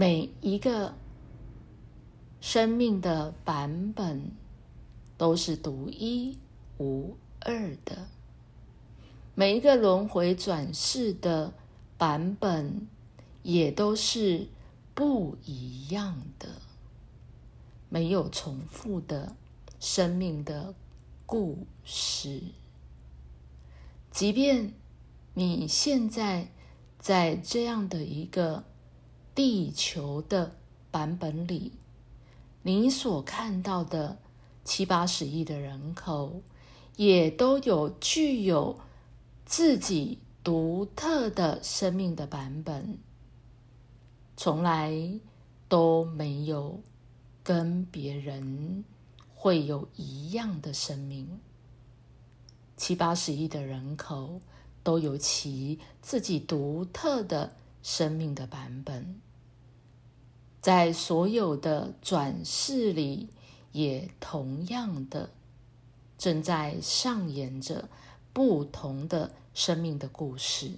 每一个生命的版本都是独一无二的，每一个轮回转世的版本也都是不一样的，没有重复的生命的故事。即便你现在在这样的一个。地球的版本里，你所看到的七八十亿的人口，也都有具有自己独特的生命的版本，从来都没有跟别人会有一样的生命。七八十亿的人口都有其自己独特的生命的版本。在所有的转世里，也同样的正在上演着不同的生命的故事。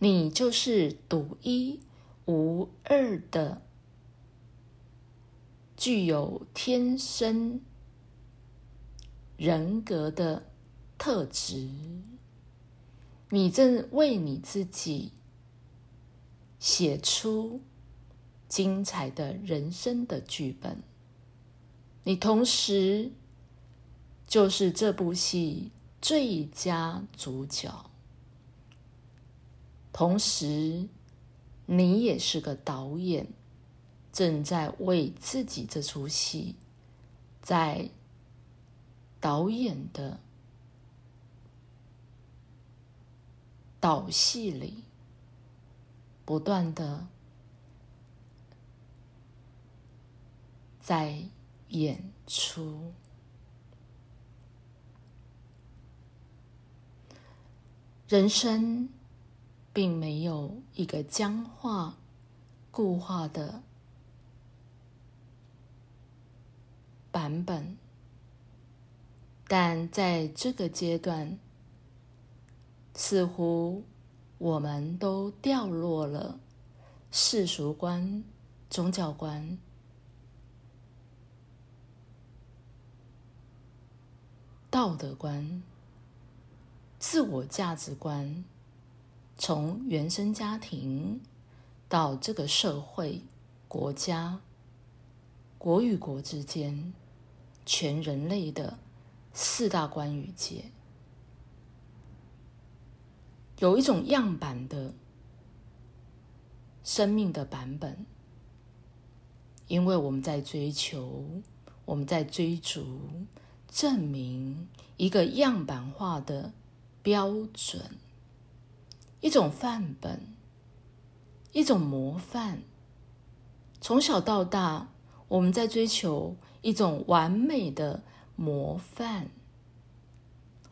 你就是独一无二的，具有天生人格的特质。你正为你自己写出。精彩的人生的剧本，你同时就是这部戏最佳主角，同时你也是个导演，正在为自己这出戏在导演的导戏里不断的。在演出，人生并没有一个僵化、固化的版本，但在这个阶段，似乎我们都掉落了世俗观、宗教观。道德观、自我价值观，从原生家庭到这个社会、国家、国与国之间，全人类的四大观与界，有一种样板的生命的版本，因为我们在追求，我们在追逐。证明一个样板化的标准，一种范本，一种模范。从小到大，我们在追求一种完美的模范。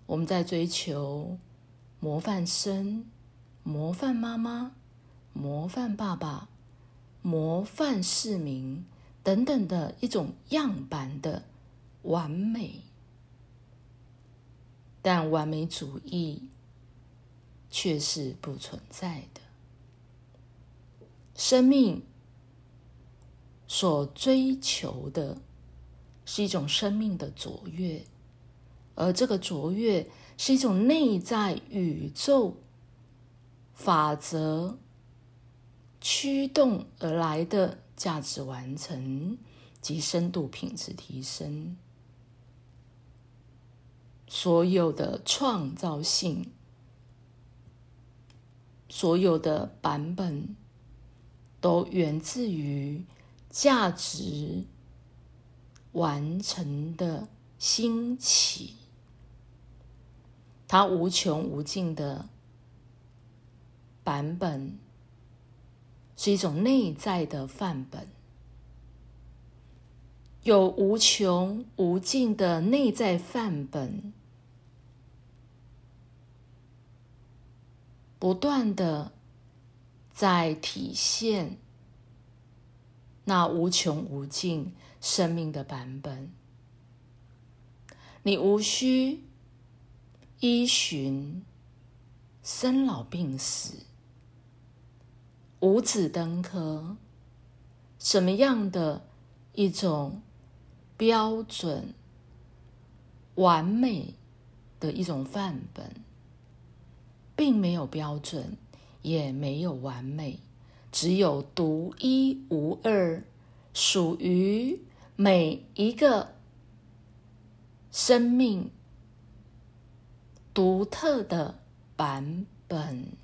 我们在追求模范生、模范妈妈、模范爸爸、模范市民等等的一种样板的完美。但完美主义却是不存在的。生命所追求的是一种生命的卓越，而这个卓越是一种内在宇宙法则驱动而来的价值完成及深度品质提升。所有的创造性，所有的版本，都源自于价值完成的兴起。它无穷无尽的版本，是一种内在的范本，有无穷无尽的内在范本。不断的在体现那无穷无尽生命的版本，你无需依循生老病死、五子登科什么样的一种标准、完美的一种范本，并没有标准，也没有完美，只有独一无二，属于每一个生命独特的版本。